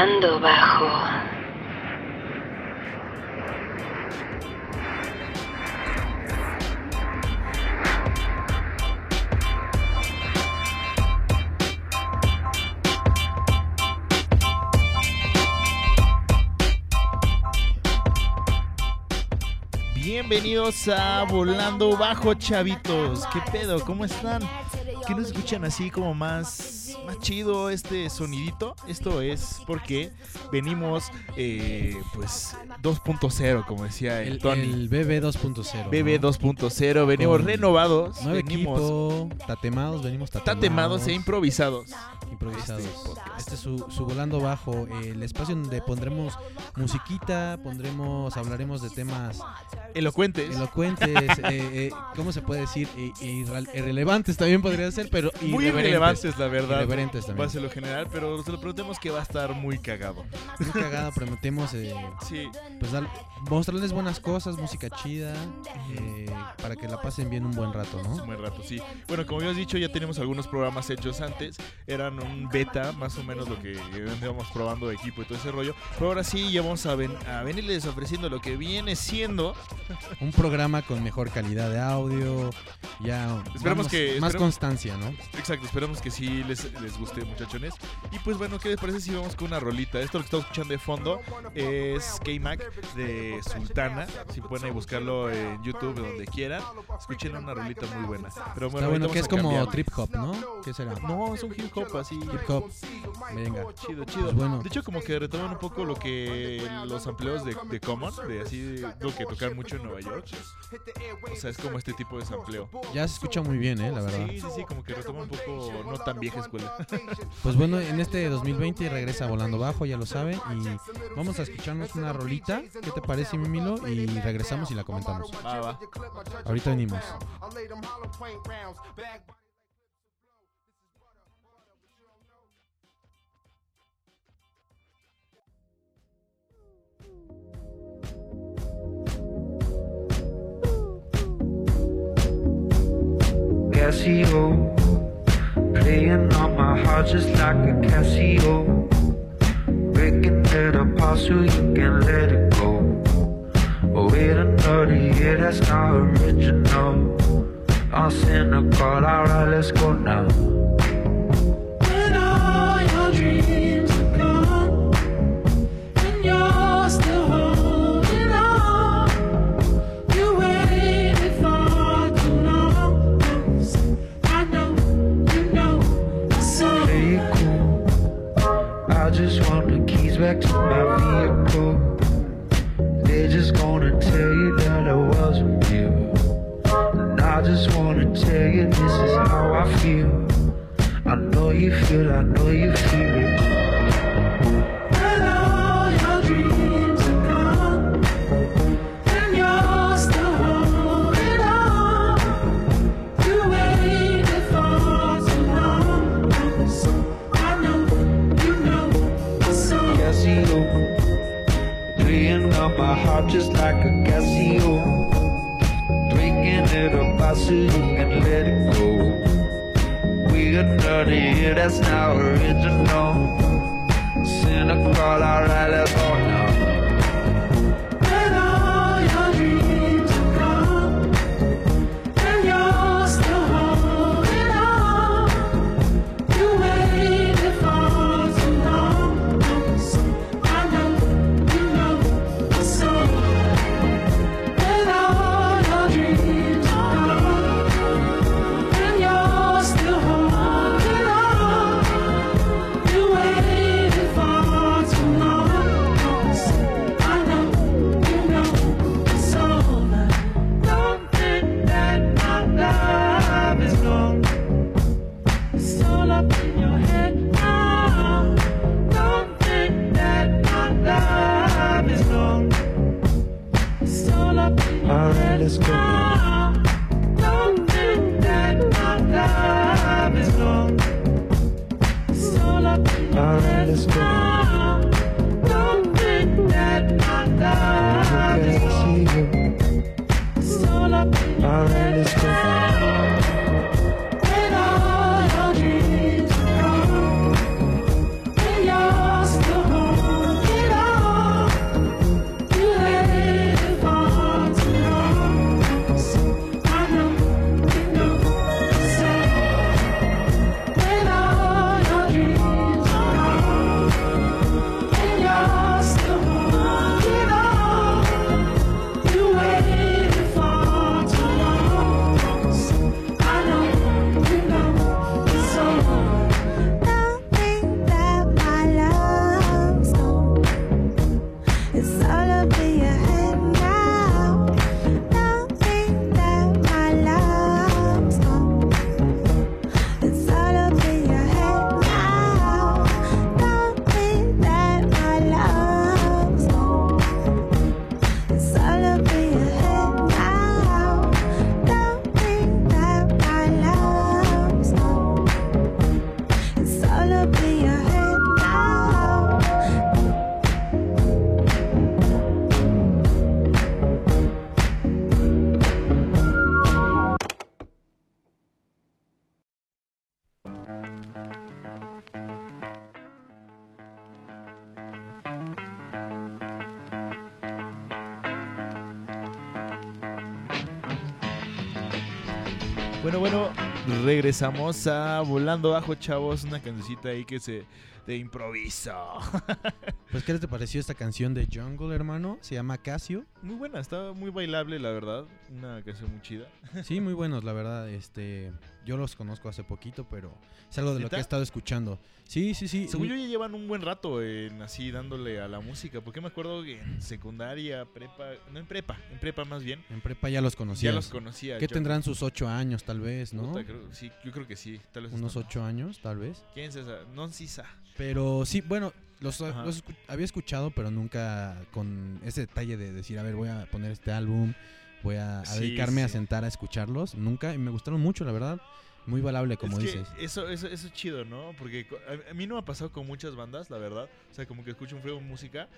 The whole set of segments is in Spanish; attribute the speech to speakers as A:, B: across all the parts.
A: Volando bajo.
B: Bienvenidos a Volando Bajo, chavitos. ¿Qué pedo? ¿Cómo están? ¿Qué nos escuchan así como más chido este sonidito? Esto es porque venimos, eh, pues, 2.0, como decía el,
C: El,
B: Tony.
C: el BB 2.0. ¿no?
B: BB 2.0, venimos
C: Con
B: renovados,
C: Nuevo
B: venimos
C: equipo, tatemados, venimos tatemados.
B: tatemados e improvisados.
C: Improvisados.
B: este
C: es su, su volando bajo, el espacio donde pondremos musiquita, pondremos, hablaremos de temas
B: Elocuentes.
C: elocuentes, eh, eh, ¿cómo se puede decir? Irrelevantes también podría ser, pero
B: muy irrelevantes, la verdad.
C: Irreverentes también.
B: Pase lo general, pero se lo prometemos que va a estar muy cagado.
C: Muy cagado, prometemos eh,
B: Sí,
C: pues dar- mostrarles buenas cosas, música chida, eh, para que la pasen bien un buen rato, ¿no?
B: un buen rato, sí. Bueno, como habías dicho, ya tenemos algunos programas hechos antes. Eran un beta, más o menos lo que íbamos probando de equipo y todo ese rollo. Pero ahora sí, ya vamos a, ven- a venirles ofreciendo lo que viene siendo.
C: Un programa con mejor calidad de audio, ya
B: Esperemos
C: vamos-
B: que-
C: más constancia, ¿no?
B: Exacto, esperamos que sí les, les guste, muchachones. Y pues bueno, ¿qué les parece si vamos con una rolita? Esto lo que estamos escuchando de fondo es K-Mac de Sultana. Si pueden ahí buscarlo en YouTube, donde quieran. Escuchen una rolita muy buena. Pero bueno,
C: Está bueno que es como
B: cambiar.
C: trip hop, ¿no? ¿Qué será?
B: No, es un hip hop así.
C: Hip hop. Venga.
B: Chido, chido.
C: Pues bueno.
B: De hecho, como que retoman un poco lo que los empleos de, de Common, de así, de- lo que tocar mucho en Nueva York. O sea, es como este tipo de sampleo.
C: Ya se escucha muy bien, ¿eh? La verdad.
B: Sí, sí, sí, como que retoma un poco no tan vieja escuela.
C: Pues bueno, en este 2020 regresa Volando Bajo, ya lo saben. Y vamos a escucharnos una rolita. ¿Qué te parece, Mimilo? Y regresamos y la comentamos.
B: Va, va.
C: Ahorita venimos.
D: Casio, playing on my heart just like a Casio, breaking it apart so you can let it go. Oh, wait another year, that's not original. I'm cynical, alright, let's go now. affects my lawsuit and let it go. We're here that's not original. Cynical, alright, let's
B: regresamos a Volando Bajo, chavos. Una cancioncita ahí que se de improviso.
C: Pues, ¿qué te pareció esta canción de Jungle, hermano? Se llama Casio.
B: Muy buena, está muy bailable, la verdad. Una canción muy chida.
C: Sí, muy buenos, la verdad. Este, yo los conozco hace poquito, pero es algo de lo que he estado escuchando. Sí, sí, sí.
B: Según yo ya llevan un buen rato en así dándole a la música, porque me acuerdo que en secundaria, prepa, no en prepa, en prepa más bien,
C: En prepa ya los conocía.
B: ya los conocía.
C: ¿Qué
B: yo-
C: tendrán sus ocho años, tal vez, no?
B: Puta, creo- sí, yo creo que sí, tal vez
C: Unos
B: están-
C: ocho años, tal vez.
B: ¿Quién es esa? Non Sisa.
C: Pero sí, bueno, los, los había escuchado, pero nunca con ese detalle de decir, a ver, voy a poner este álbum, voy a, a
B: Sí,
C: dedicarme a
B: sí.
C: sentar a escucharlos. Nunca, y me gustaron mucho, la verdad. Muy valable, como
B: es
C: dices.
B: Que eso, eso, eso es chido, ¿no? Porque a, a mí no me ha pasado con muchas bandas, la verdad. O sea, como que escucho un frío de música.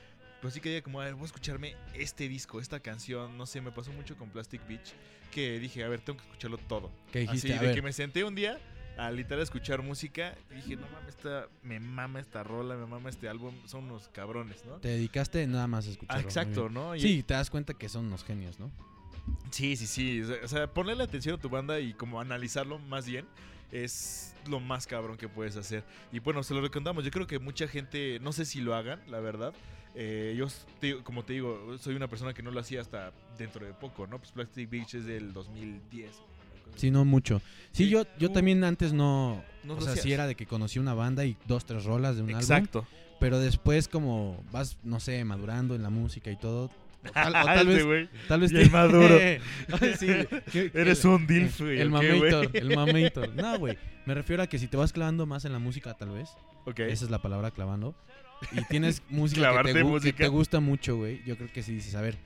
B: Pero sí que diga como, a ver, voy a escucharme este disco, esta canción. No sé, me pasó mucho con Plastic Beach. Que dije, a ver, tengo que escucharlo todo.
C: Que dijiste,
B: Así,
C: a
B: de
C: ver,
B: que me senté un día a literal escuchar música. Y dije, no mames, esta, me mama esta rola, me mama este álbum. Son unos cabrones, ¿no?
C: te dedicaste nada más a
B: Ah,
C: escucharlo. muy
B: exacto. ¿no? Y-
C: Sí, te das cuenta que son unos genios, ¿no?
B: Sí, sí, sí. O sea, o sea, ponerle atención a tu banda y como analizarlo más bien es lo más cabrón que puedes hacer. Y bueno, se lo recomendamos. Yo creo que mucha gente, no sé si lo hagan, la verdad. Eh, yo, te- como te digo, soy una persona que no lo hacía hasta dentro de poco, ¿no? Pues Plastic Beach es del 2010.
C: Sí, no mucho. Sí,
B: Sí,
C: yo, yo también antes no...
B: No
C: o sea, sí era de que conocí una banda y dos, tres rolas de un álbum.
B: Exacto.
C: Pero después como vas, no sé, madurando en la música y todo. O tal, o tal vez... Tal vez
B: bien maduro.
C: Sí, que-
B: Eres un dilf, güey.
C: El mamator, el mamator. No, güey. Me refiero a que si te vas clavando más en la música, tal vez.
B: Ok.
C: Esa es la palabra clavando. Y tienes música que te, gu- que
B: música.
C: te gusta mucho, güey. Yo creo que si dices, a ver,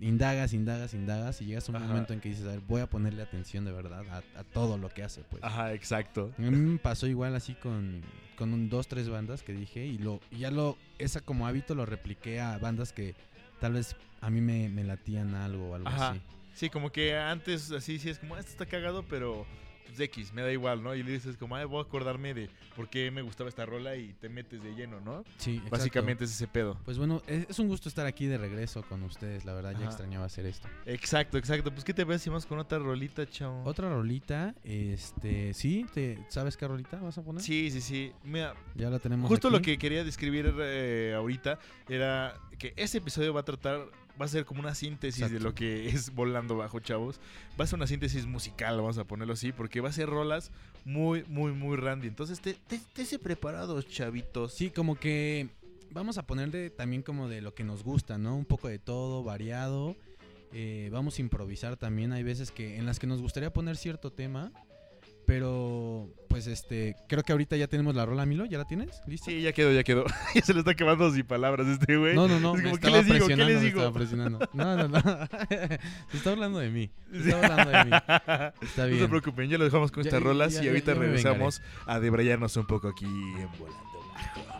C: indagas, indagas, indagas. Y llegas a un
B: Ajá.
C: momento en que dices, a ver, voy a ponerle atención de verdad a, a todo lo que hace, pues.
B: Ajá, exacto.
C: A mí me pasó igual así con, con un, dos, tres bandas que dije y lo y ya lo, esa como hábito lo repliqué a bandas que tal vez a mí me, me latían algo o algo
B: Ajá.
C: así.
B: Sí, como que antes así sí es como, "Ah, esto está cagado, pero pues X, me da igual, ¿no? Y le dices como, ay, voy a acordarme de por qué me gustaba esta rola y te metes de lleno, ¿no?
C: Sí, exacto.
B: Básicamente es ese pedo.
C: Pues bueno, es, es un gusto estar aquí de regreso con ustedes, la verdad, ya extrañaba hacer esto.
B: Exacto, exacto. Pues, ¿qué te parece si vamos con otra rolita, chao?
C: Otra rolita, este, sí, te, ¿sabes qué rolita vas a poner?
B: Sí, sí, sí. Mira,
C: Ya la tenemos
B: justo
C: aquí.
B: lo que quería describir eh, ahorita era que ese episodio va a tratar, va a ser como una síntesis de lo que es Volando Bajo, chavos. Va a ser una síntesis musical, vamos a ponerlo así, porque va a ser rolas muy, muy, muy randy. Entonces, te, te, tése preparados, chavitos.
C: Sí, como que vamos a ponerle también como de lo que nos gusta, ¿no? Un poco de todo, variado. Eh, vamos a improvisar también. Hay veces que en las que nos gustaría poner cierto tema. Pero, pues este, creo que ahorita ya tenemos la rola, Milo. ¿Ya la tienes? ¿Listo?
B: Sí, ya quedó, ya quedó. ya se le está quemando sin palabras este güey.
C: No, no, no,
B: Es
C: me
B: como, ¿qué les digo? ¿Qué les digo?
C: estaba presionando. No, no, no. Se está hablando de mí. Se está hablando de mí. Está
B: No se
C: bien.
B: preocupen, ya lo dejamos con
C: Ya-
B: estas rolas
C: ya-
B: y ahorita regresamos a debrayarnos un poco aquí en Volando Bajo.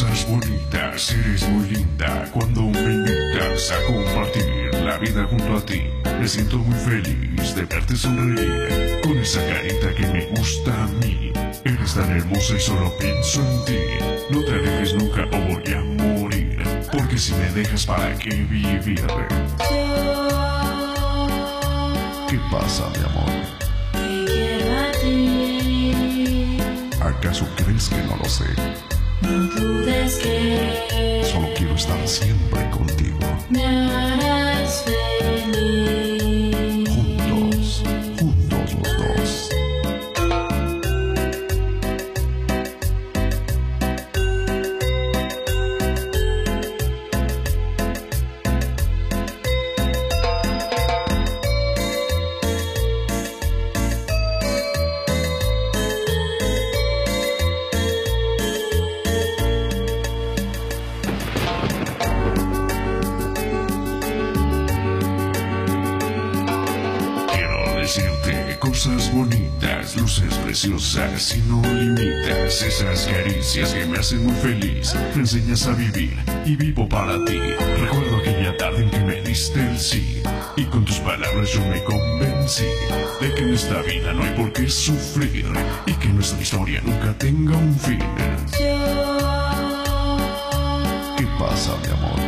A: Cosas bonitas, eres muy linda cuando me invitas a compartir la vida junto a ti. Me siento muy feliz de verte sonreír con esa carita que me gusta a mí. Eres tan hermosa y solo pienso en ti. No te alejes nunca o voy a morir, porque si me dejas para qué vivir. ¿Qué pasa, mi amor?
E: Te quiero a ti,
A: ¿Acaso crees que no lo sé?
E: No dudes que
A: Solo quiero estar siempre contigo.
E: me
A: preciosas y no limitas esas caricias que me hacen muy feliz. Me enseñas a vivir y vivo para ti. Recuerdo aquella tarde en que me diste el sí y con tus palabras yo me convencí de que en esta vida no hay por qué sufrir y que nuestra historia nunca tenga un fin. ¿Qué pasa, mi amor?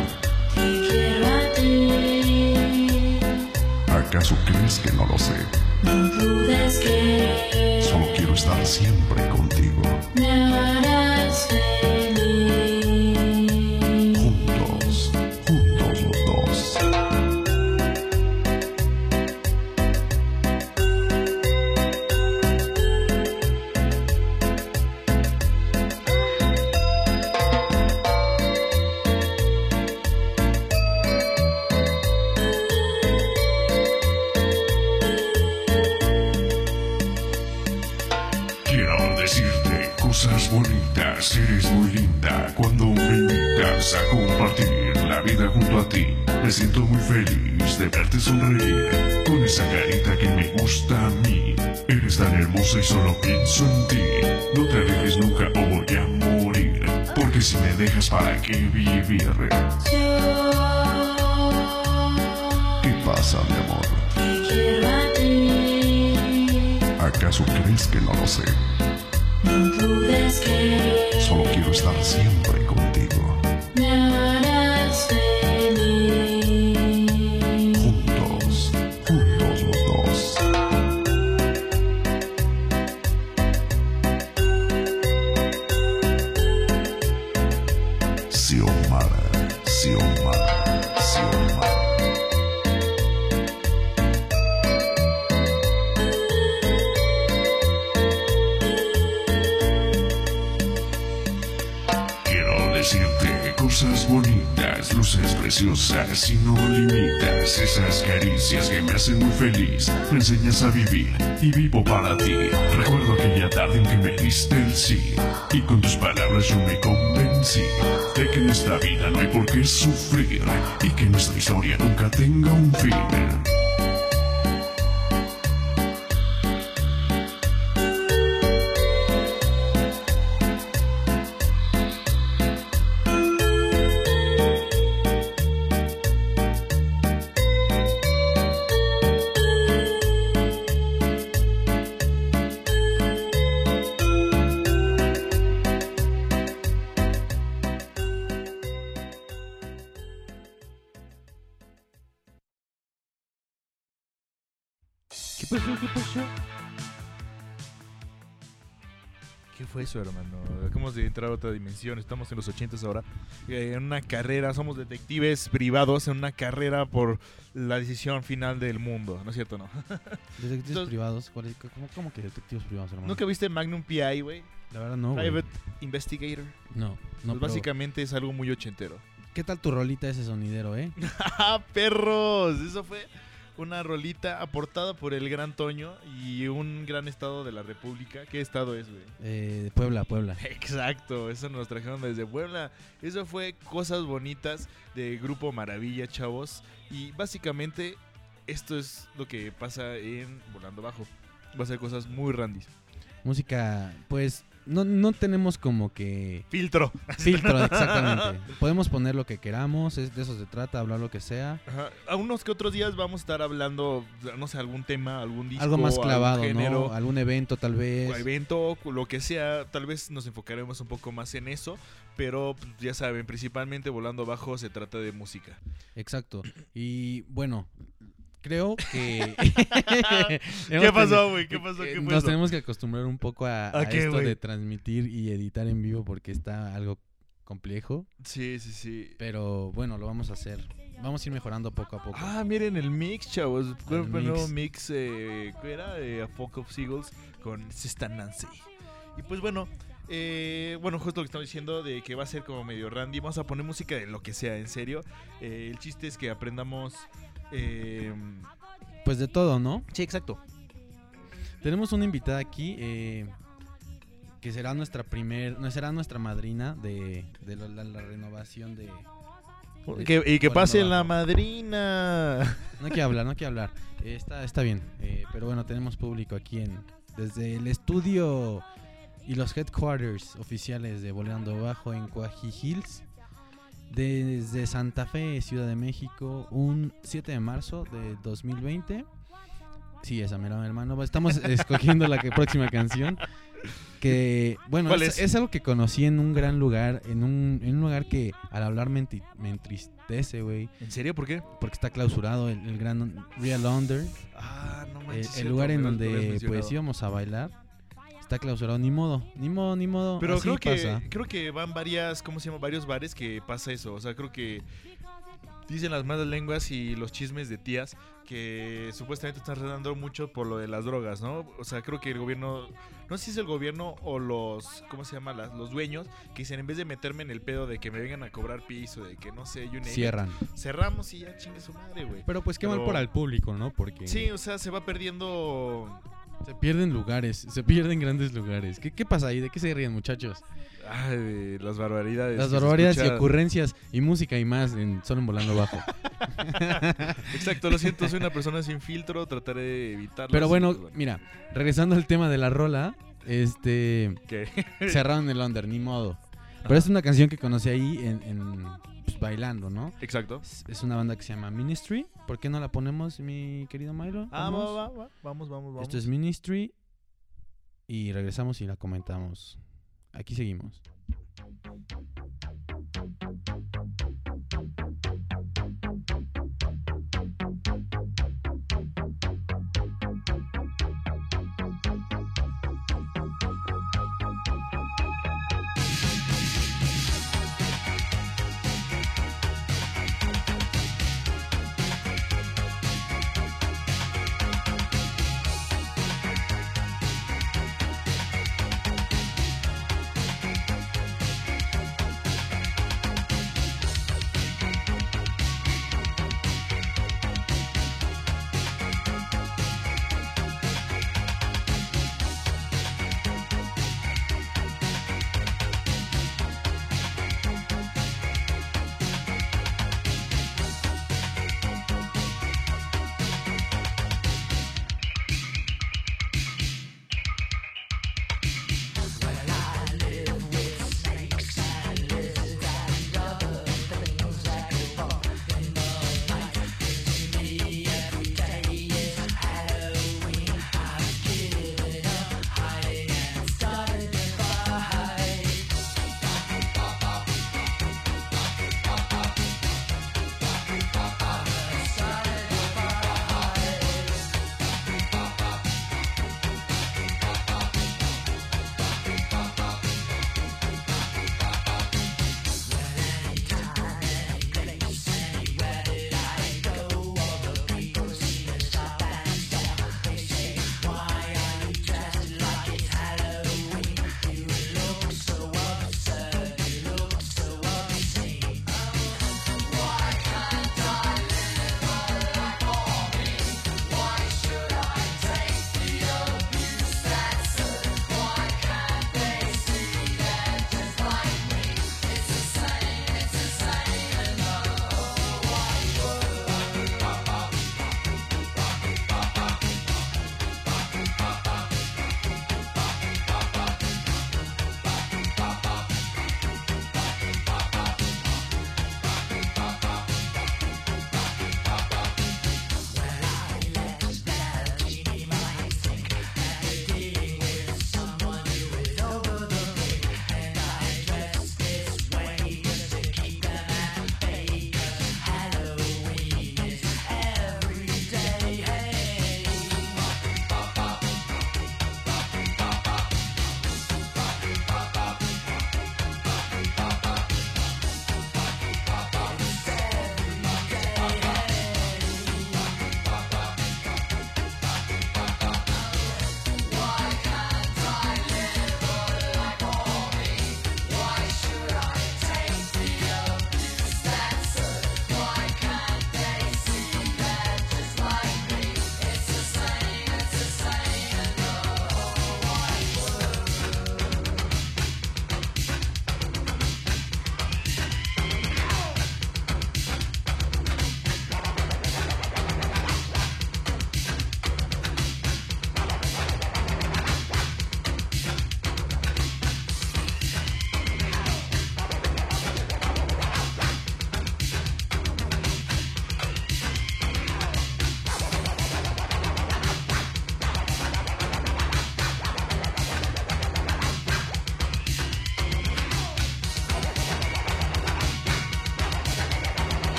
E: Te quiero a ti,
A: ¿Acaso crees que no lo sé? Solo quiero estar siempre contigo. Hermosa y solo pienso en ti. No te alejes nunca o voy a morir. Porque si me dejas, ¿para qué vivir? ¿Qué pasa, mi amor? ¿Acaso crees que no lo sé? Hacen muy feliz. Me enseñas a vivir y vivo para ti. Recuerdo aquella tarde en que me diste el sí y con tus palabras yo me convencí de que en esta vida no hay por qué sufrir y que nuestra historia nunca tenga un fin.
B: Entrar a otra dimensión. Estamos en los 80 ahora. eh, en una carrera, somos detectives privados en una carrera por la decisión final del mundo. ¿No es cierto, no?
C: Detectives
B: Entonces-
C: privados, ¿cuál es- cómo, cómo que detectives privados, hermano?
B: ¿Nunca viste Magnum PI, güey?
C: La verdad no.
B: Private Investigator.
C: No, no.
B: Pues básicamente es algo muy ochentero.
C: ¿Qué tal tu rolita ese sonidero, eh?
B: ¡Ah, perros! Eso fue una rolita aportada por el Gran Toño y un gran estado de la República. ¿Qué estado es, güey?
C: Eh, Puebla, Puebla.
B: Exacto, eso nos trajeron desde Puebla. Eso fue cosas bonitas de Grupo Maravilla, chavos. Y básicamente esto es lo que pasa en Volando Bajo. Va a ser cosas muy randis.
C: Música, pues, no, no tenemos como que
B: Filtro.
C: filtro, exactamente. Podemos poner lo que queramos, es, de eso se trata, hablar lo que sea.
B: Ajá. A unos que otros días vamos a estar hablando, no sé, algún tema, algún disco,
C: Algo más clavado,
B: algún género,
C: ¿no? Algún evento tal vez.
B: o evento, lo que sea, tal vez nos enfocaremos un poco más en eso, pero pues, ya saben, principalmente volando bajo se trata de música.
C: Exacto. Y bueno, creo que...
B: ¿Qué pasó, güey? ¿Qué pasó? ¿Qué fue
C: Nos tenemos que acostumbrar un poco a, a
B: ¿A qué,
C: esto de transmitir y editar en vivo porque está algo complejo.
B: Sí, sí, sí.
C: Pero bueno, lo vamos a hacer. Vamos a ir mejorando poco a poco.
B: Ah, miren el mix, chavos.
C: El
B: nuevo
C: mix.
B: mix, eh, ¿qué era? Eh, A Folk of Seagulls con Sister Nancy. Y pues bueno, eh, bueno, justo lo que estamos diciendo de que va a ser como medio randy. Vamos a poner música de lo que sea, en serio. Eh, el chiste es que aprendamos. Eh,
C: Pues de todo, ¿no?
B: Sí, exacto.
C: Tenemos una invitada aquí eh, que será nuestra primer, no será nuestra madrina de, de la, la- la renovación de,
B: Que- y que pase la madrina.
C: No quiero hablar, no quiero hablar. Eh, está, está bien. eh, pero bueno, tenemos público aquí en desde el estudio y los headquarters oficiales de Volando Bajo en Cuaji Hills. Desde Santa Fe, Ciudad de México, un 7 de marzo de 2020. Sí, esa mera hermano. Estamos escogiendo la que- próxima canción. Que, bueno,
B: ¿Cuál
C: es,
B: es?
C: es algo que conocí en un gran lugar. En un, en un lugar que al hablar me, enti- me entristece, güey.
B: ¿En serio? ¿Por qué?
C: Porque está clausurado el, el gran Real Under.
B: Ah, no
C: El,
B: manches.
C: el
B: cierto,
C: lugar en donde pues íbamos a bailar. Está clausurado. Ni modo, ni modo, ni modo.
B: Pero
C: así
B: creo que,
C: pasa.
B: creo que van varias, ¿cómo se llama? Varios bares que pasa eso. O sea, creo que dicen las malas lenguas y los chismes de tías que supuestamente están redando mucho por lo de las drogas, ¿no? O sea, creo que el gobierno, no sé si es el gobierno o los, ¿cómo se llama? Las- los dueños que dicen en vez de meterme en el pedo de que me vengan a cobrar piso, de que no sé, it,
C: Cierran.
B: cerramos y ya chingue su madre, güey.
F: Pero pues qué mal para el público, ¿no? Porque
B: Sí, o sea, se va perdiendo
C: Se pierden lugares, se pierden grandes lugares. ¿Qué, qué pasa ahí? ¿De qué se ríen, muchachos?
B: ay, de las barbaridades.
C: Las barbaridades y ocurrencias y música y más en Solo en Volando Bajo.
B: Exacto, lo siento, soy una persona sin filtro, trataré de evitarlo.
C: Pero bueno, mira, regresando al tema de la rola, este
B: que
C: cerraron el under, ni modo. Pero es una canción que conocí ahí en, en, pues, bailando, ¿no?
B: Exacto.
C: Es, es una banda que se llama Ministry. ¿Por qué no la ponemos, mi querido Milo?
B: Ah, va,
C: Vamos.
B: va, va. Vamos, vamos, vamos.
C: Esto es Ministry. Y regresamos y la comentamos. Aquí seguimos.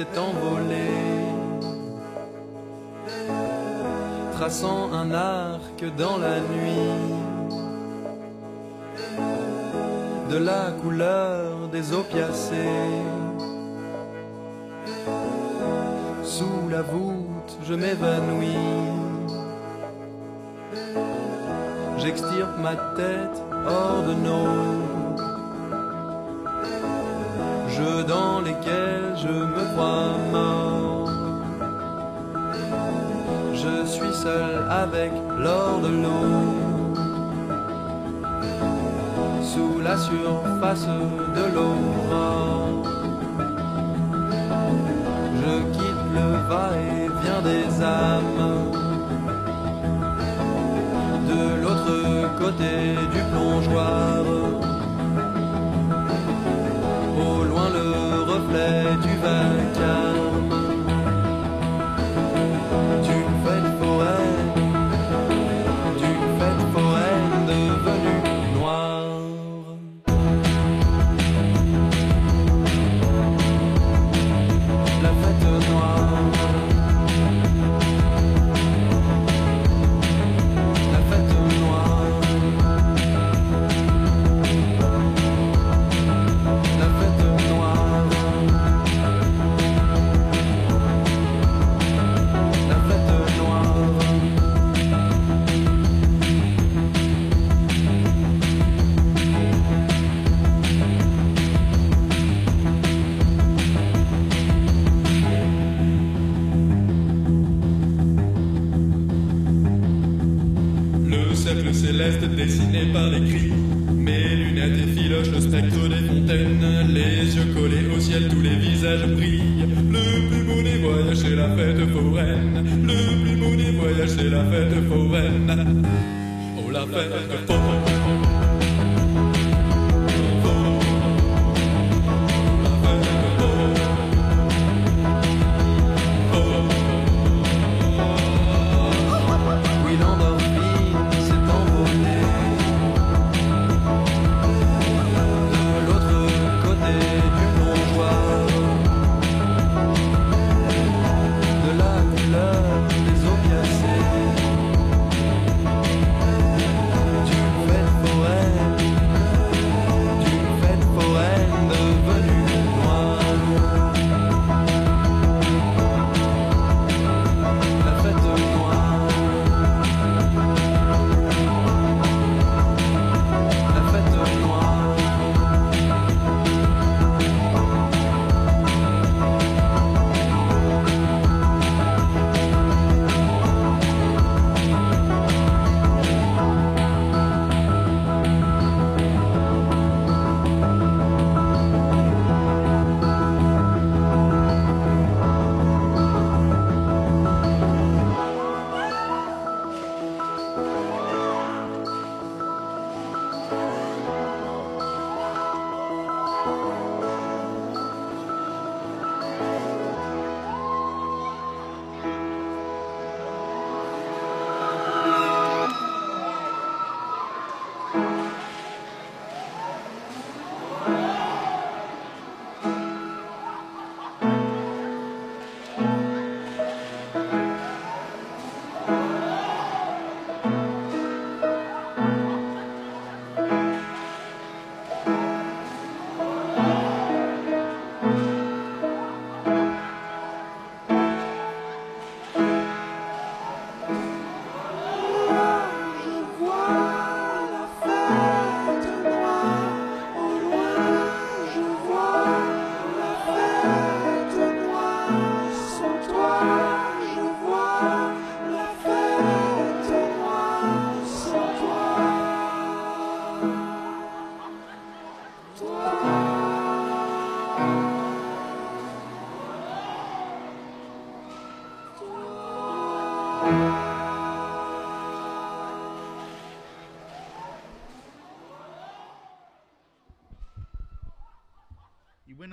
G: S'est envolée, traçant un arc dans la nuit, de la couleur des opiacés. Sous la voûte, je m'évanouis. J'extirpe ma tête hors de nos je me crois mort. Je suis seul avec l'or de l'eau. Sous la surface de l'aurore. Je quitte le va-et-vient des âmes. De l'autre côté du plongeoir. Reflet du vacarme
F: céleste dessiné par les cris. Mes lunettes effilochent le spectre des fontaines. Les yeux collés au ciel, tous les visages brillent. Le plus beau c'est la fête foraine. Le plus beau c'est la fête foraine. Oh, la fête foraine.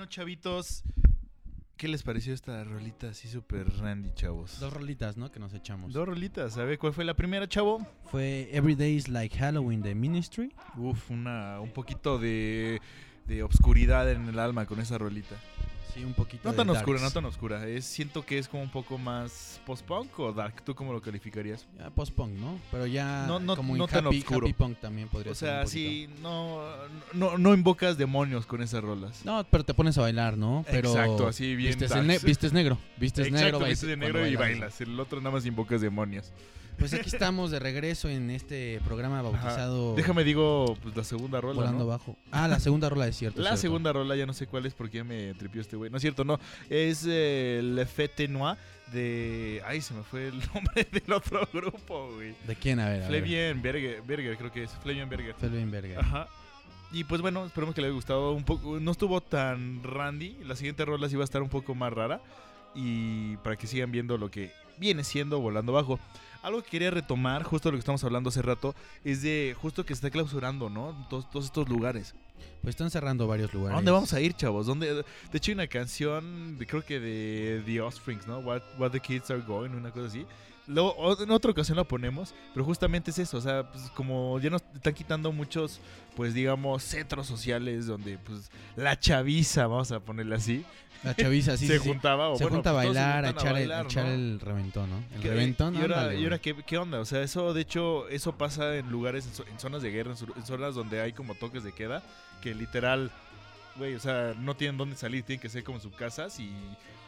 B: Chavitos, ¿qué les pareció esta rolita así súper randy, chavos?
C: Dos rolitas, ¿no? Que nos echamos.
B: Dos rolitas, ¿sabe cuál fue la primera, chavo?
C: Fue Every Day is Like Halloween de Ministry.
B: Uf, una, un poquito de, de obscuridad en el alma con esa rolita.
C: Sí, un poquito
B: No
C: de
B: tan oscura, no tan oscura. Es, siento que es como un poco más post-punk o dark. ¿Tú cómo lo calificarías?
C: Ya post-punk, ¿no? Pero ya
B: No- no-
C: como
B: no
C: en
B: tan
C: happy,
B: oscuro.
C: happy punk también podría
B: O
C: ser
B: sea,
C: un poquito.
B: sí, no, no, no invocas demonios con esas rolas.
C: No, pero te pones a bailar, ¿no? Pero
B: Exacto, así bien
C: Vistes, ne- vistes negro. Vistes
B: Exacto,
C: negro,
B: vistes de negro y
C: bailas.
B: bailas. El otro nada más invocas demonios.
C: Pues aquí estamos de regreso en este programa bautizado
B: Déjame digo pues, la segunda rola.
C: Volando
B: ¿no?
C: Bajo. Ah, la segunda rola es cierto.
B: La
C: cierto.
B: segunda rola, ya no sé cuál es porque ya me tripió este güey. No es cierto, no. Es eh, Le Fete Noir de. Ay, se me fue el nombre del otro grupo, güey.
C: ¿De quién? A ver.
B: Flavien Berger, creo que es. Flavien Berger.
C: Flavien Berger.
B: Ajá. Y pues bueno, esperemos que le haya gustado un poco. No estuvo tan randy. La siguiente rola sí va a estar un poco más rara. Y para que sigan viendo lo que viene siendo Volando Bajo. Algo que quería retomar, justo lo que estamos hablando hace rato, es de justo que se está clausurando, ¿no? Todos, todos estos lugares.
C: Pues están cerrando varios
B: ¿A
C: lugares.
B: dónde vamos a ir, chavos? ¿Dónde? De hecho, hay una canción, de- creo que de The Offsprings, ¿no? What, What the Kids Are Going, una cosa así. Luego, en otra ocasión la ponemos, pero justamente es eso, o sea, pues como ya nos están quitando muchos, pues digamos, centros sociales donde, pues, la chaviza, vamos a ponerle así,
C: La chaviza, sí,
B: se
C: sí,
B: juntaba. O
C: Se
B: bueno,
C: junta a
B: pues,
C: bailar, a echar,
B: bailar,
C: el, echar el reventón, ¿no? El
B: Que-
C: reventón,
B: Y ahora,
C: ándale,
B: y ahora. ¿qué, ¿qué onda? O sea, eso de hecho, eso pasa en lugares, en, zo- en zonas de guerra, en zonas donde hay como toques de queda, que literal, güey, o sea, no tienen dónde salir, tienen que ser como en sus casas y,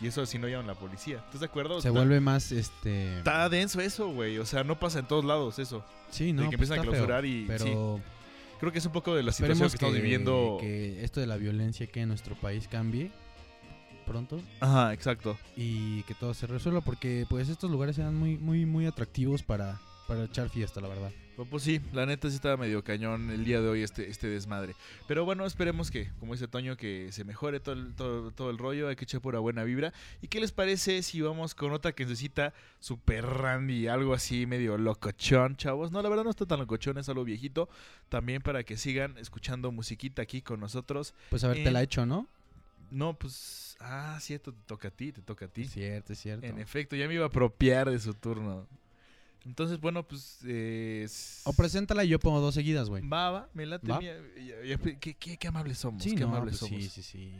B: y eso si no llaman a la policía. ¿Estás de acuerdo?
C: Se
B: Está-
C: vuelve más, este...
B: Está denso eso, güey. O sea, no pasa en todos lados eso.
C: Sí, ¿no?
B: de que
C: pues
B: empiezan a
C: feo,
B: clausurar y-
C: Pero
B: Creo que es un poco de la situación
C: esperemos
B: que estamos
C: que,
B: viviendo.
C: que esto de la violencia que en nuestro país cambie pronto
B: Ajá, exacto.
C: y que todo se resuelva porque pues estos lugares eran muy muy muy atractivos para para echar fiesta, la verdad.
B: Pues, pues sí, la neta sí estaba medio cañón el día de hoy este, este desmadre. Pero bueno, esperemos que, como dice Toño, que se mejore todo el, todo, todo el rollo. Hay que echar pura buena vibra. ¿Y qué les parece si vamos con otra que necesita super randy? Algo así medio locochón, chavos. No, la verdad no está tan locochón, es algo viejito. También para que sigan escuchando musiquita aquí con nosotros.
C: Pues a ver, te
B: Eh,
C: la he hecho, ¿no?
B: No, pues... Ah, cierto, te toca a ti, te toca a ti.
C: Cierto, cierto.
B: En efecto, ya me iba a apropiar de su turno. Entonces, bueno, pues... eh,
C: O preséntala y yo pongo dos seguidas, güey.
B: Va, va, me late.
C: ¿Va?
B: ya- ya- qué, qué- qué amables somos,
C: Sí,
B: qué
C: no,
B: amables
C: pues
B: somos.
C: sí, sí, sí.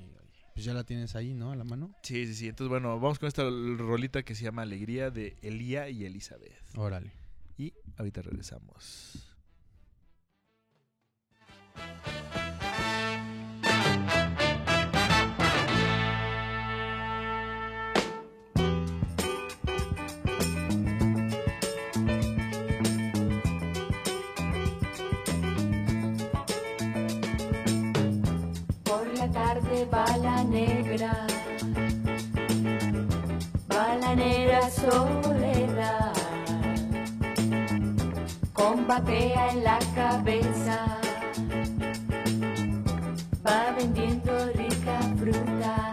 C: Pues ya la tienes ahí, ¿no? A la mano.
B: Sí, sí, sí. Entonces, bueno, vamos con esta rolita que se llama Alegría de Elía y Elizabeth.
C: Órale.
B: Y ahorita regresamos.
H: Por la tarde va la negra, va la negra soledad, combatea en la cabeza, va vendiendo rica fruta,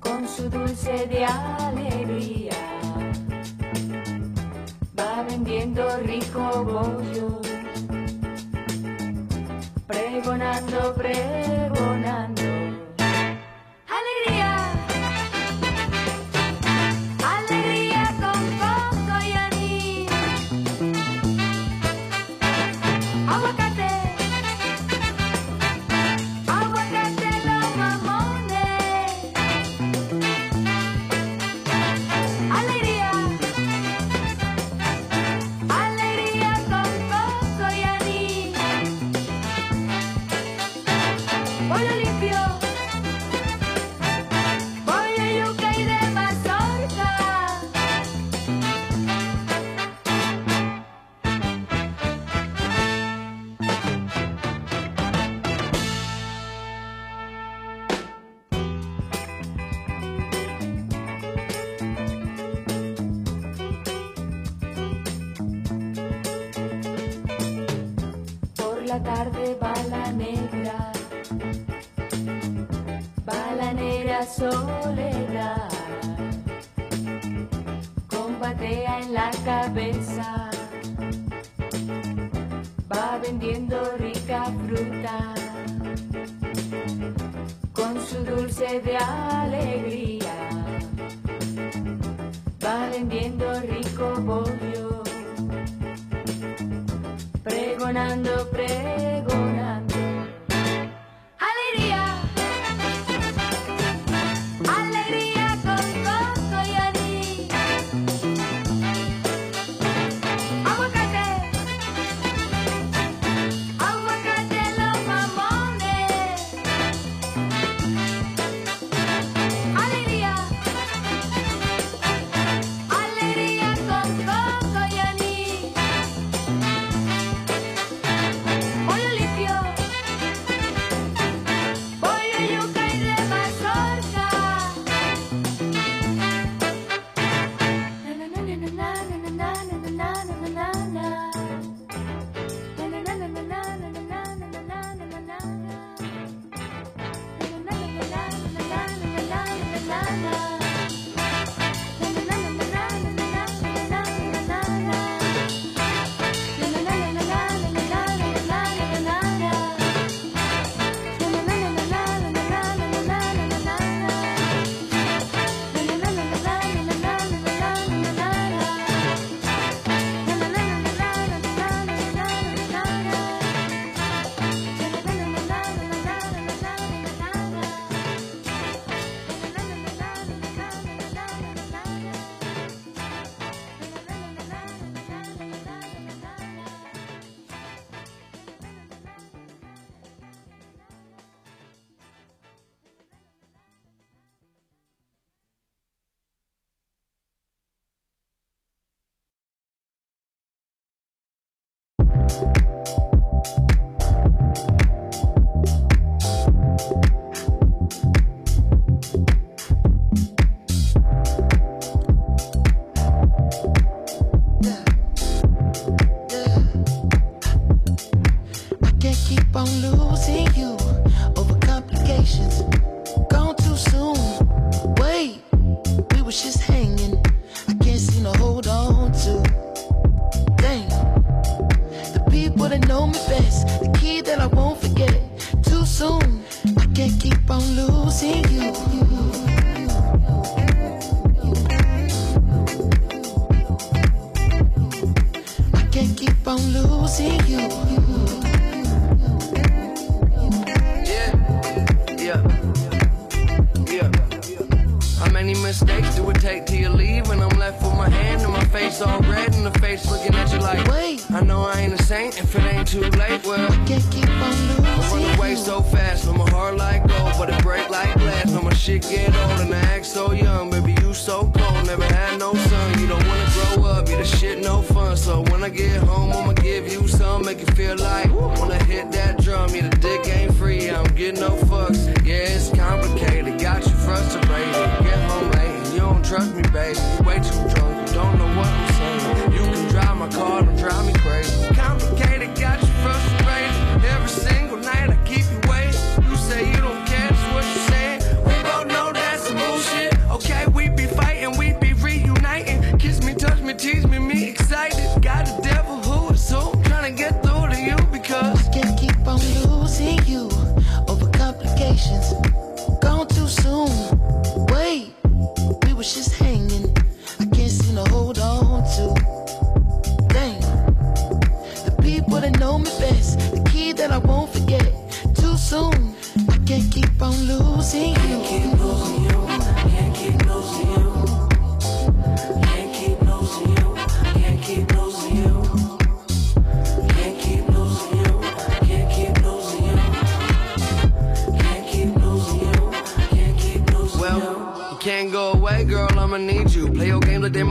H: con su dulce de alegría, va vendiendo rico bollo
I: sofrer. trust me, baby. Way too drunk. You don't know what I'm saying. You can drive my car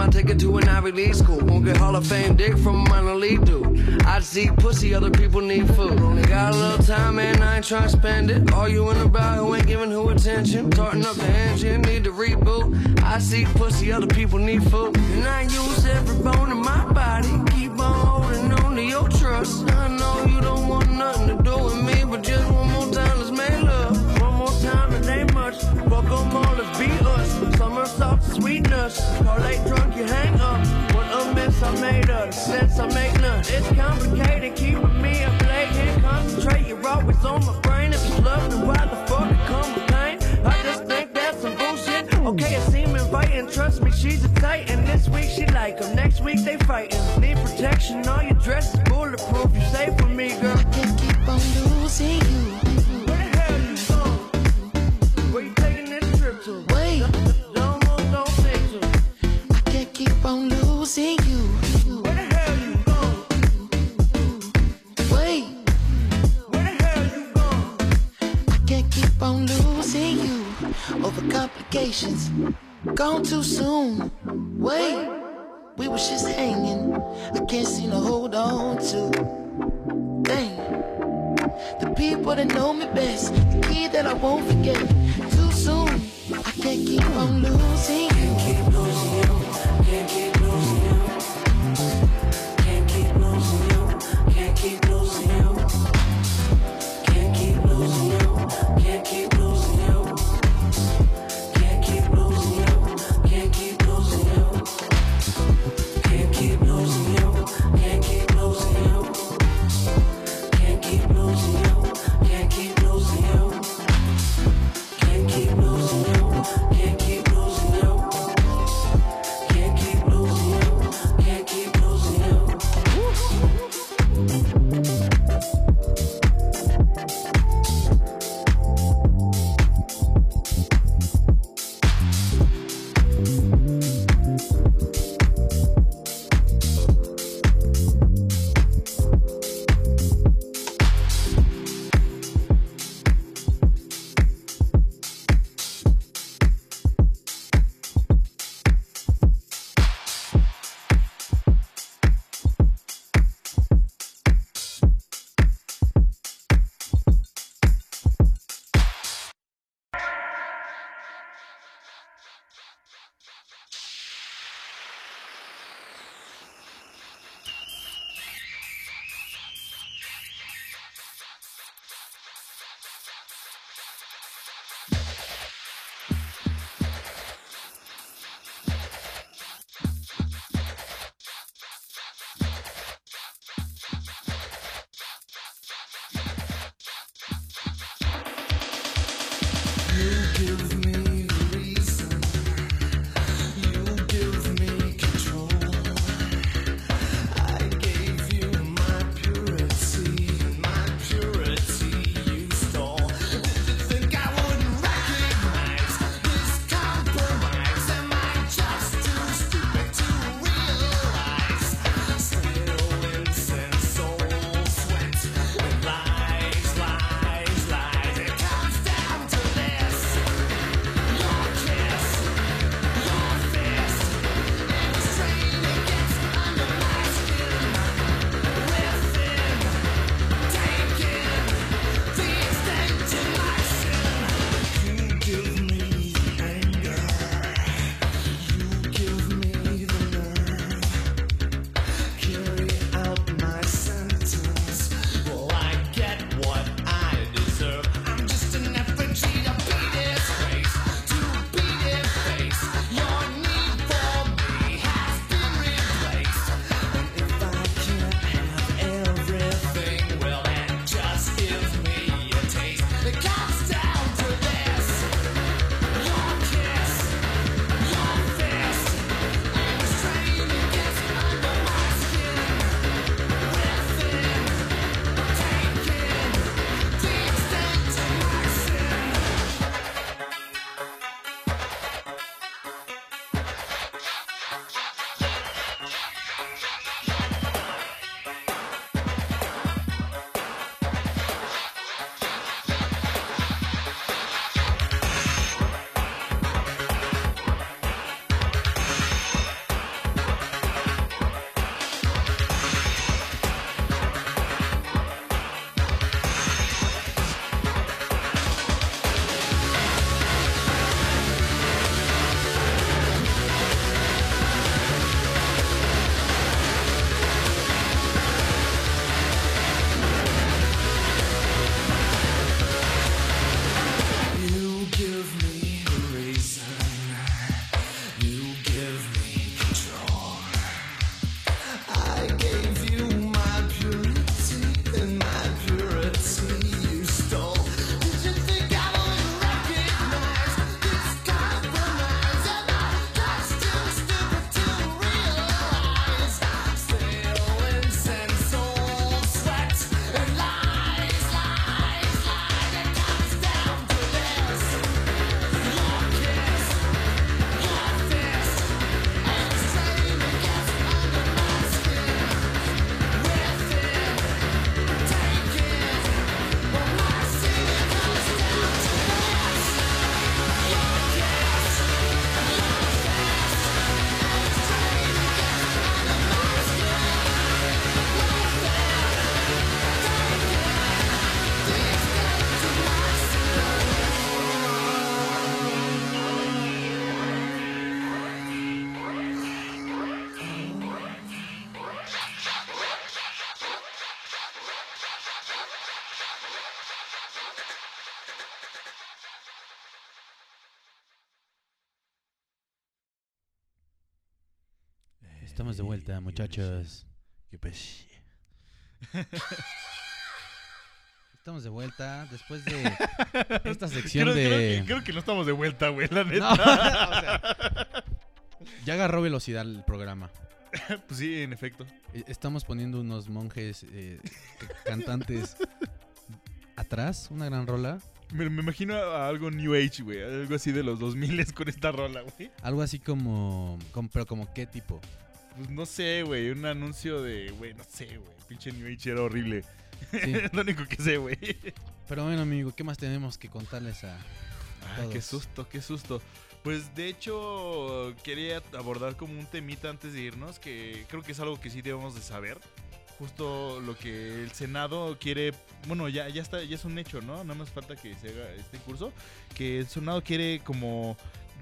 I: my ticket to an Ivy League school. Won't get Hall of Fame dick from a minor league dude. I see pussy, other people need food. Only got a little time, man, I ain't trying to spend it. All you in the about who ain't giving who attention. starting up the engine, need to reboot. I see pussy, other people need food. And I use every bone in my body. Keep on holding on to your trust. I know you don't want nothing to do with me, but just one more time, let's make love. One more time, it ain't much. Fuck them all, let's be sweetness. Call late drunk, you hang up. What a mess I made of. sense I make none, it's complicated keeping me up late. Can't concentrate, you're always on my brain. If you love me, why the fuck it come with pain? I just think that's some bullshit. Okay, it seem inviting. Trust me, she's a titan. This week she like 'em, next week they fighting. Need protection, all your dress is bulletproof. You safe with me, girl.
J: I can keep on losing you.
I: Where the hell you going? Where you taking this trip to?
J: Wait on losing you.
I: Where the hell you going?
J: Wait,
I: Where the hell you going?
J: I can't keep on losing you over complications. Gone too soon. Wait, we was just hanging. I can't seem to hold on to. Dang. The people that know me best, the key that I won't forget. Too soon, I can't keep on losing you.
C: Estamos de vuelta, muchachos.
B: ¿Qué pues?
C: Estamos de vuelta después de esta sección
B: Creo, creo
C: de...
B: que, creo que no estamos de vuelta, güey, la
C: No,
B: neta.
C: o sea, ya agarró velocidad el programa.
B: Pues sí, en efecto.
C: Eh, Estamos poniendo unos monjes eh, cantantes atrás, una gran rola.
B: Me, me imagino a algo New Age, güey. Algo así de los 2000 con esta rola, güey.
C: Algo así como, como- pero como qué tipo.
B: Pues no sé, güey. Un anuncio de, güey, no sé, güey. Pinche New Age era horrible.
C: Sí.
B: es lo único que sé, güey.
C: Pero bueno, amigo, ¿qué más tenemos que contarles a, a
B: Ah,
C: todos?
B: qué susto, qué susto. Pues de hecho quería abordar como un temita antes de irnos que creo que es algo que sí debemos de saber. Justo lo que el Senado quiere, bueno, ya, ya está, ya es un hecho, ¿no? Nada más falta que se haga este curso, que el Senado quiere como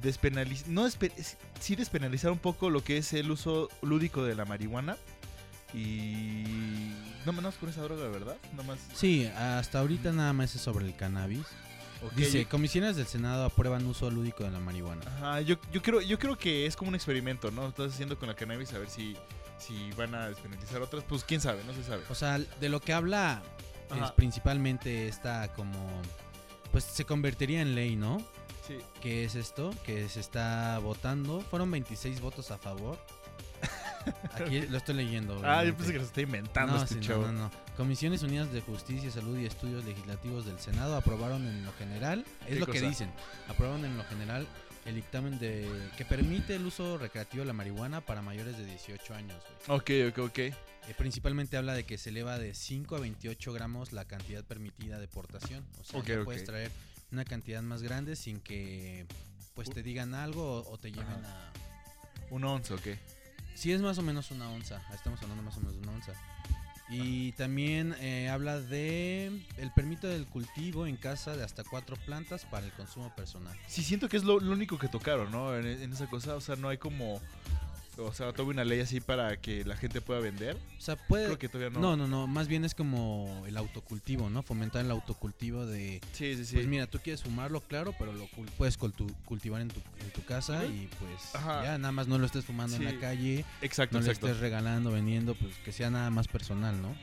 B: despenalizar, no despe- es- sí despenalizar un poco lo que es el uso lúdico de la marihuana y no menos con esa droga, ¿verdad? Nada más.
C: Sí, hasta ahorita nada más es sobre el cannabis. Dice, comisiones del Senado aprueban uso lúdico de la marihuana.
B: Ajá, yo, yo creo, yo creo que es como un experimento, ¿no? Estás haciendo con la cannabis a ver si, si van a despenalizar otras, pues quién sabe, no se sabe.
C: O sea, de lo que habla es principalmente esta como... Pues se convertiría en ley, ¿no?
B: Sí.
C: ¿Qué es esto? Que se está votando. Fueron 26 votos a favor. Aquí lo estoy leyendo.
B: Ah, yo pensé que lo está inventando
C: no,
B: este
C: sí, no,
B: chavo.
C: no, no. Comisiones Unidas de Justicia, Salud y Estudios Legislativos del Senado aprobaron en lo general, es
B: ¿Qué
C: lo que dicen, aprobaron en lo general el dictamen de que permite el uso recreativo de la marihuana para mayores de 18 años. güey.
B: Ok, ok, ok.
C: Eh, principalmente habla de que se eleva de 5 a 28 gramos la cantidad permitida de portación. O sea,
B: Ok,
C: ya
B: ok.
C: puedes traer una cantidad más grande sin que pues te digan algo o, o te lleven
B: Ajá.
C: a...
B: Un once, ok.
C: Sí, es más o menos una onza. Estamos hablando más o menos de una onza. Y también eh, habla de el permiso del cultivo en casa de hasta cuatro plantas para el consumo personal.
B: Sí, siento que es lo, lo único que tocaron, ¿no? En, en esa cosa, o sea, no hay como... O sea, todavía una ley así para que la gente pueda vender.
C: O sea, puede...
B: Creo que todavía no.
C: no, no, no. Más bien es como el autocultivo, ¿no? Fomentar el autocultivo de...
B: Sí, sí, sí.
C: Pues mira, tú quieres fumarlo, claro, pero lo puedes cultivar en tu, en tu casa y pues
B: Ajá.
C: ya nada más no lo estés fumando
B: Sí.
C: en la calle,
B: exacto,
C: no
B: exacto.
C: estés regalando, vendiendo, pues que sea nada más personal, ¿no?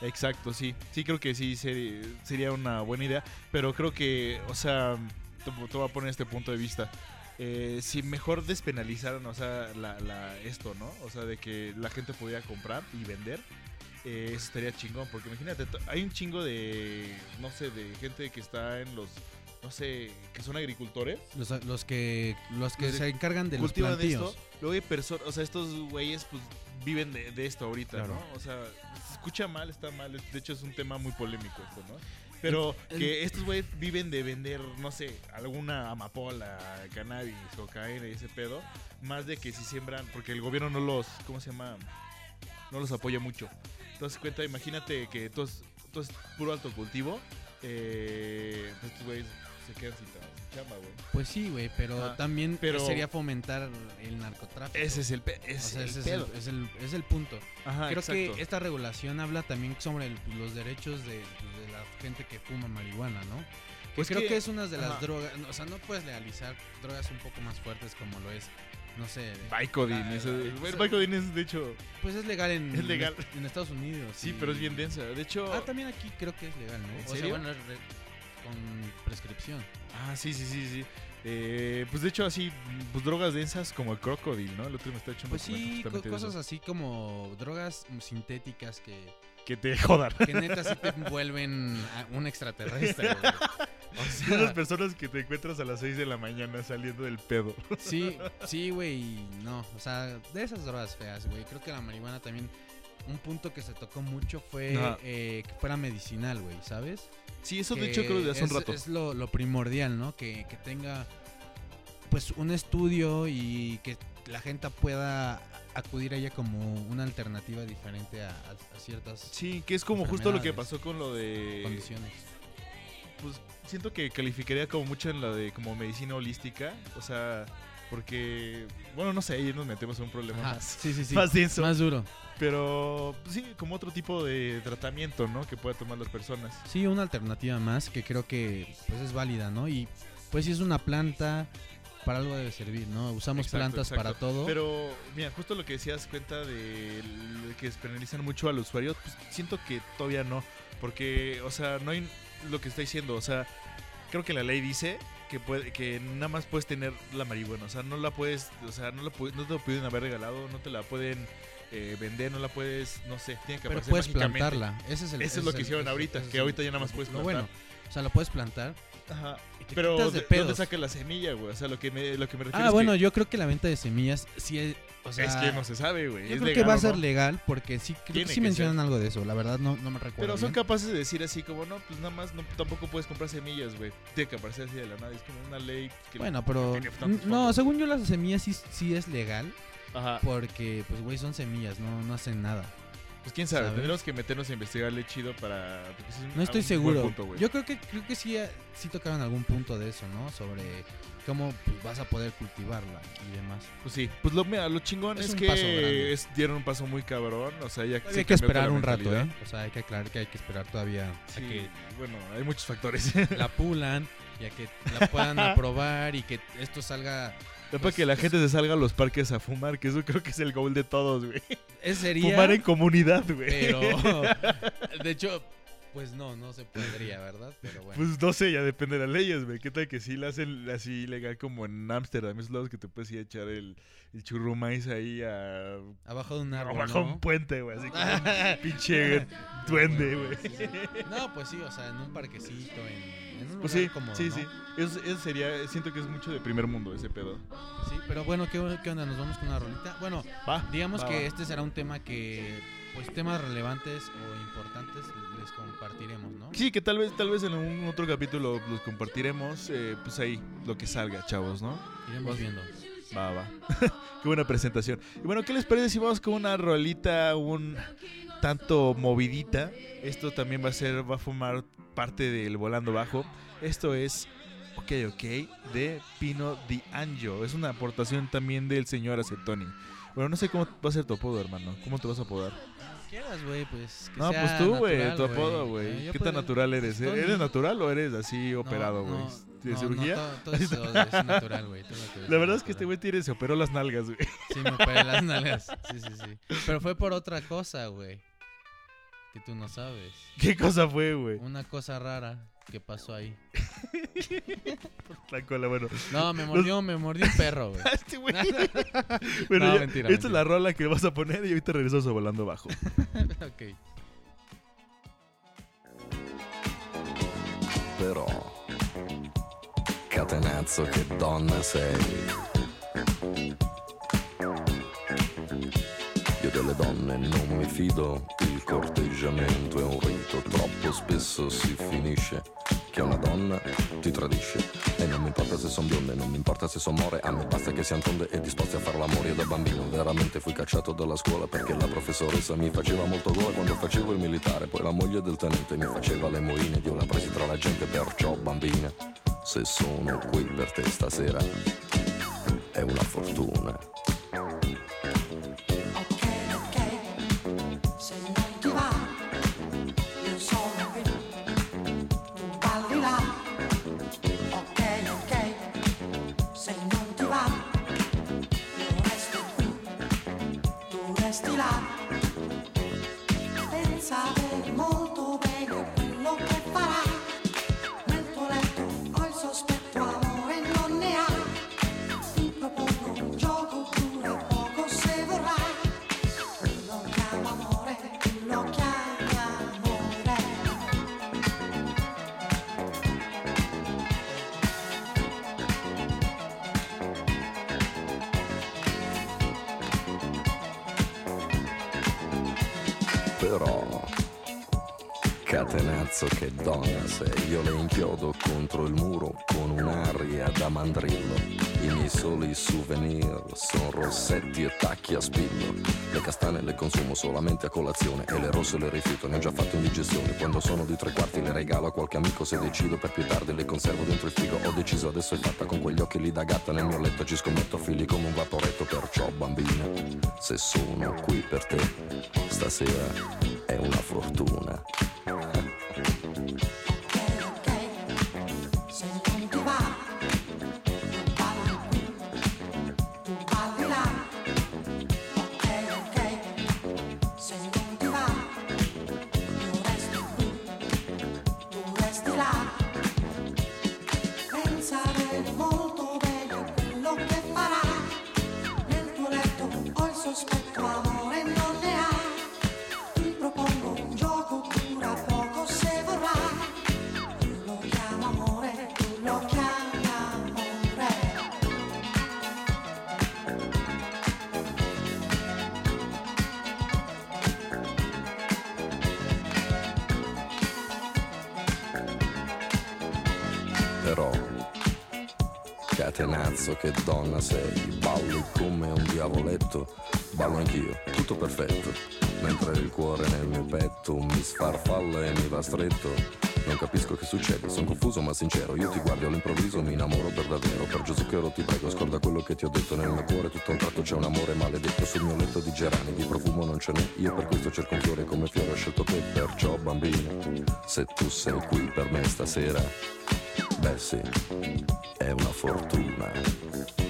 B: Exacto, sí. Sí, creo que sí sería una buena idea. Pero creo que, o sea, te, te voy a poner este punto de vista. Eh, si mejor despenalizaran, o sea, la, la- esto, ¿no? O sea, de que la gente pudiera comprar y vender. eh, eso estaría chingón. Porque imagínate, hay un chingo de, no sé, de gente que está en los, no sé, que son agricultores.
C: Los, los que los que
B: Los
C: se encargan de los plantíos.
B: esto. Luego hay personas, o sea, estos güeyes pues viven de, de esto ahorita,
C: Claro.
B: ¿no? O sea, se escucha mal, está mal. De hecho es un tema muy polémico esto, ¿no? Pero que estos güeyes viven de vender, no sé, alguna amapola, cannabis, cocaína y ese pedo, más de que si siembran, porque el gobierno no los, ¿cómo se llama? No los apoya mucho. Entonces cuenta, imagínate que todo es, todo es puro alto cultivo, eh, estos güeyes se quedan sin chamba, güey.
C: Pues sí, güey, pero también
B: Pero-
C: sería fomentar el narcotráfico.
B: Ese es el, pe-
C: O
B: ese
C: sea,
B: es
C: ese
B: el
C: es el,
B: pedo.
C: es, el, es el punto.
B: Ajá,
C: Creo
B: exacto.
C: que esta regulación habla también sobre el- los derechos de, de la gente que fuma marihuana, ¿no?
B: Pues
C: creo
B: que-
C: que, es una de las
B: ajá.
C: drogas, o sea, no puedes legalizar drogas un poco más fuertes como lo es, no sé.
B: Vicodin,
C: la-
B: eso- el Vicodin es de hecho,
C: Pues es legal en,
B: Es legal.
C: en Estados Unidos.
B: sí,
C: y-
B: pero es bien densa. De hecho,
C: Ah, también aquí creo que es legal, ¿no?
B: ¿En
C: O sea, bueno, con prescripción.
B: ah, sí, sí, sí, sí. Eh, pues de hecho así, pues drogas densas como el crocodile, ¿no? El otro me está echando
C: Pues sí, co- cosas así como drogas sintéticas que,
B: que te jodan.
C: que neta sí te vuelven un extraterrestre. güey. O
B: Son las
C: sea,
B: personas que te encuentras a las 6 de la mañana saliendo del pedo.
C: sí, sí, güey, no, o sea, de esas drogas feas, güey. Creo que la marihuana también, un punto que se tocó mucho fue eh, que fuera medicinal, güey, ¿sabes?
B: Sí, eso de hecho creo de hace un rato.
C: Es lo, lo primordial, ¿no? Que, que tenga, pues, un estudio y que la gente pueda acudir a ella como una alternativa diferente a, a- a ciertas
B: Sí, que es como justo lo que pasó con lo de...
C: condiciones.
B: Pues siento que calificaría como mucho en la de como medicina holística. O sea, porque... Bueno, no sé, ahí nos metemos en un problema
C: Ajá,
B: más.
C: sí, sí, sí.
B: Más denso.
C: Más duro.
B: Pero pues, sí, como otro tipo de tratamiento, ¿no? Que pueda tomar las personas.
C: Sí, una alternativa más que creo que pues es válida, ¿no? Y pues si es una planta, para algo debe servir, ¿no? Usamos
B: Exacto,
C: plantas
B: exacto.
C: para todo.
B: Pero, mira, justo lo que decías cuenta de que penalizan mucho al usuario, pues siento que todavía no. Porque, o sea, no hay lo que está diciendo. O sea, creo que la ley dice que puede, que nada más puedes tener la marihuana. O sea, no la puedes, o sea, no, la no te lo pueden haber regalado, no te la pueden eh, vender, no la puedes, no sé, tiene que
C: pero
B: aparecer
C: puedes plantarla. Ese es el,
B: Eso es lo que
C: el-
B: hicieron ahorita, que ahorita ya nada más puedes plantar.
C: bueno, o sea, lo puedes plantar.
B: Ajá. Pero,
C: de
B: ¿de
C: pedos.
B: ¿dónde saca la semilla, güey? O sea, lo que me, lo que me refiero
C: Ah,
B: es
C: bueno,
B: que,
C: yo creo que la venta de semillas sí es, o sea,
B: es que no se sabe, güey.
C: yo
B: ¿Es
C: creo que va a ser
B: no?
C: legal porque sí, creo
B: Tiene
C: que sí
B: que
C: mencionan algo de eso. La verdad no, no me recuerdo.
B: Pero son
C: bien.
B: capaces de decir así como, no, pues nada más, no, tampoco puedes comprar semillas, güey. Tiene que aparecer así de la nada. Es como una ley que...
C: Bueno, pero no, según yo las semillas sí, sí es legal
B: Ajá.
C: porque pues güey son semillas, no no hacen nada.
B: Pues quién sabe,
C: ¿sabes?
B: tendremos que meternos a investigarle chido para... porque sí es un-
C: No estoy seguro.
B: punto, güey.
C: yo creo que creo que sí sí tocaban algún punto de eso, ¿no? Sobre cómo pues, vas a poder cultivarla y demás.
B: Pues sí, pues lo, mira, lo chingón
C: Es
B: que es- dieron un paso muy cabrón, o sea, ya se
C: hay que esperar un rato. ¿eh? O sea, hay que aclarar que hay que esperar todavía a
B: Sí,
C: que
B: bueno, hay muchos factores.
C: la pulan y a que la puedan aprobar y que esto salga
B: Es para
C: Pues,
B: que la gente se salga a los parques a fumar, que eso creo que es el goal de todos, güey.
C: Ese sería
B: Fumar en comunidad, güey.
C: pero de hecho pues no, no se podría, ¿verdad? Pero bueno.
B: Pues no sé, ya depende de las leyes, güey. ¿Qué tal que sí la hacen así legal como en Ámsterdam? Esos lados que te puedes ir a echar el, el churrumais ahí a...
C: abajo de un árbol,
B: Abajo
C: ¿no?
B: un puente, güey. Así como un pinche duende, güey.
C: No, pues sí, o sea, en un parquecito, en,
B: Pues
C: lugar
B: sí,
C: cómodo,
B: sí,
C: ¿no?
B: sí. Eso, eso sería... Siento que es mucho de primer mundo ese pedo.
C: Sí, pero bueno, ¿qué, qué onda? ¿Nos vamos con una rolita? Bueno,
B: Va.
C: digamos
B: va,
C: que
B: va.
C: este será un tema que, pues temas relevantes o importantes les compartiremos, ¿no?
B: Sí, que tal vez, tal vez en un otro capítulo los compartiremos. eh, pues ahí, lo que salga, chavos, ¿no?
C: Iremos
B: Pues-
C: viendo.
B: Va, va. Qué buena presentación. Y bueno, ¿qué les parece si vamos con una rolita un tanto movidita? Esto también va a ser, va a formar parte del Volando Bajo. Esto es Ok, ok, de Pino Di Angio. Es una aportación también del señor Acetoni. Bueno, no sé cómo va a ser tu apodo, hermano. ¿Cómo te vas a apodar?
C: quieras, güey, pues que
B: No,
C: sea
B: pues tú, güey, tu apodo, güey.
C: Yo
B: ¿Qué tan natural eres?
C: pues, Tony.
B: ¿Eres natural o eres así
C: No,
B: operado, güey?
C: no,
B: ¿De
C: no,
B: cirugía?
C: No, todo, todo es, es natural, güey.
B: La verdad es que
C: natural.
B: este güey tiene, se operó las nalgas, güey.
C: Sí, me operé las nalgas. Sí, sí, sí. Pero fue por otra cosa, güey. Que tú no sabes.
B: ¿Qué cosa fue, güey?
C: Una cosa rara que pasó ahí.
B: La cola, bueno.
C: No, me mordió, me mordió un perro, güey.
B: Este güey. bueno,
C: No,
B: ya,
C: mentira,
B: esta es la rola que vas a poner y ahorita regresamos a volando bajo.
C: ok.
K: Però, catenazzo che donna sei. Io delle donne non mi fido, il corteggiamento è un rito, troppo spesso si finisce che una donna ti tradisce. E non mi importa se son bionde, non mi importa se son more, a me basta che siano tonde e disposti a far l'amore. Da bambino veramente fui cacciato dalla scuola perché la professoressa mi faceva molto gola quando facevo il militare, poi la moglie del tenente mi faceva le moine io la presi tra la gente, perciò bambina, se sono qui per te stasera è una fortuna. Solamente a colazione e le rosse le rifiuto, ne ho già fatto indigestione. Quando sono di tre quarti le regalo a qualche amico se decido per più tardi le conservo dentro il frigo. Ho deciso adesso è fatta con quegli occhi lì da gatta nel mio letto ci scommetto figli come un vaporetto, perciò bambina, se sono qui per te stasera è una fortuna.
L: Catenazzo, che donna sei. Balli come un diavoletto, ballo anch'io, tutto perfetto. Mentre il cuore nel mio petto mi sfarfalla e mi va stretto. Non capisco che succede, sono confuso ma sincero. Io ti guardo all'improvviso, mi innamoro per davvero. Per Gesù che ero ti prego, scorda quello che ti ho detto. Nel mio cuore tutto un tratto c'è un amore maledetto. Sul mio letto di gerani, di profumo non ce n'è. Io per questo cerco un fiore come fiore ho scelto te. Perciò bambino, se tu sei qui per me stasera, beh sì, è una fortuna.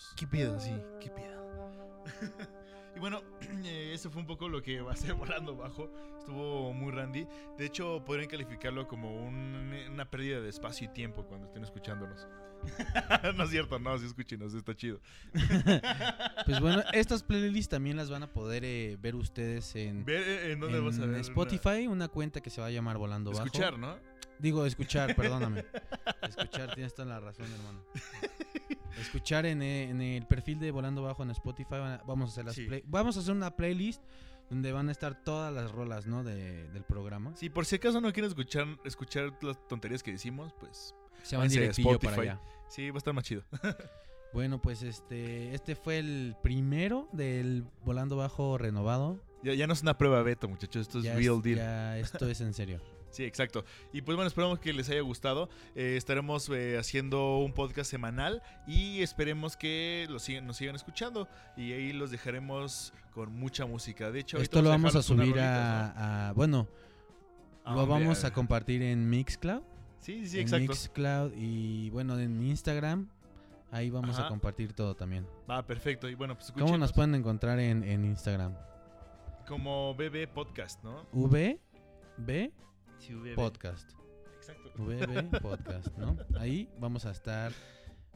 C: Muchachos.
B: ¿Qué pedo? Sí, qué pedo. Y bueno, eh, eso fue un poco lo que va a ser volando bajo. Estuvo muy randy. De hecho, podrían calificarlo como un- una pérdida de espacio y tiempo cuando estén escuchándonos. no es cierto, no, sí escúchenos, está chido.
C: Pues bueno, estas playlists también las van a poder eh, ver ustedes en,
B: Ver eh, en dónde
C: en
B: vas a ver.
C: Spotify, una cuenta que se va a llamar Volando
B: una-
C: Bajo.
B: Escuchar, ¿no?
C: Digo, escuchar, perdóname. Escuchar, tienes toda la razón, hermano. Escuchar en, eh, en el perfil de Volando Bajo en Spotify, vamos a hacer las
B: Sí.
C: play- vamos a hacer una playlist donde van a estar todas las rolas, ¿no? De, del programa.
B: Sí, por si acaso no quieren escuchar, escuchar las tonterías que decimos, pues
C: Se van directillo para
B: Spotify.
C: allá.
B: sí, va a estar más chido.
C: Bueno, pues este este fue el primero del Volando Bajo renovado.
B: ya, ya no es una prueba beta, muchachos, esto es
C: ya,
B: real
C: es-
B: deal.
C: ya esto es en serio.
B: Sí, exacto. Y pues bueno, esperamos que les haya gustado. Eh, estaremos eh, haciendo un podcast semanal y esperemos que lo sigan, nos sigan escuchando. Y ahí los dejaremos con mucha música. De hecho,
C: Esto lo vamos a subir
B: rolitas,
C: a, a- bueno,
B: ¿no?
C: lo
B: Ah,
C: vamos a compartir en Mixcloud.
B: Sí, sí,
C: en
B: exacto.
C: Mixcloud y bueno, en Instagram. Ahí vamos
B: Ajá.
C: a compartir todo también.
B: Va, perfecto. Y bueno, pues
C: ¿Cómo nos pueden encontrar en, en Instagram?
B: como BB Podcast, ¿no?
C: V B
B: Sí, VB.
C: Podcast.
B: Exacto.
C: VB Podcast, ¿no? Ahí vamos a estar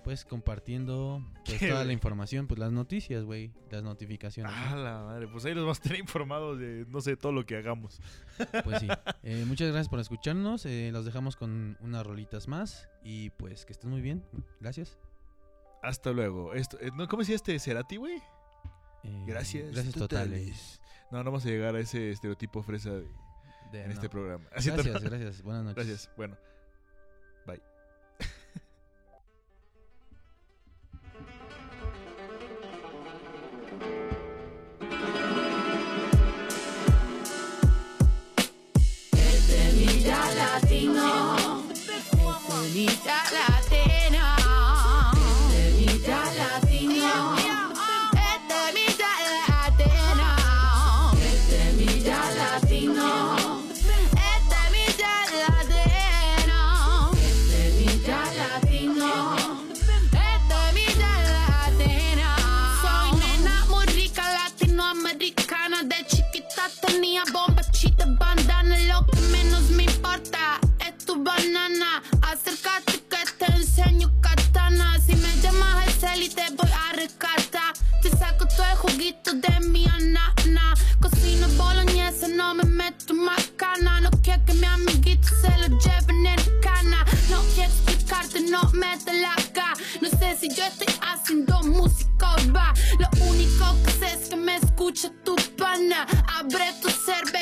C: pues compartiendo pues, toda la información, pues las noticias, güey, las notificaciones. ¿no?
B: Ah, la madre. Pues ahí los vamos a tener informados de, no sé, todo lo que hagamos.
C: Pues sí. Eh, muchas gracias por escucharnos. eh, los dejamos con unas rolitas más y pues que estén muy bien. Gracias.
B: Hasta luego. Esto, eh, ¿no? ¿Cómo decía este Cerati, güey?
C: Eh,
B: Gracias.
C: Gracias totales.
B: No, no vamos a llegar a ese estereotipo fresa de-
C: De-
B: en este
C: no.
B: programa. Así te-
C: Gracias, gracias. Buenas noches.
B: Gracias. Bueno. Bye.
E: Temita latino, temita latino, juguito de mi anana cocino boloñesa no me meto macana. No quiero que mi amiguito se lo lleven en cana no quiero explicarte no me la gana no sé si yo estoy haciendo música o va lo único que sé es que me escucha tu pana abre tu cerebro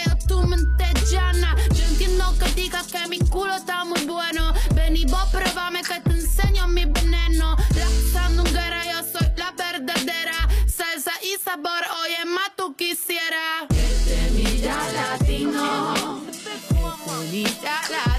E: sabor, hoy es más tú quisieras. Este es mi ya latino. Este es mi ya latino.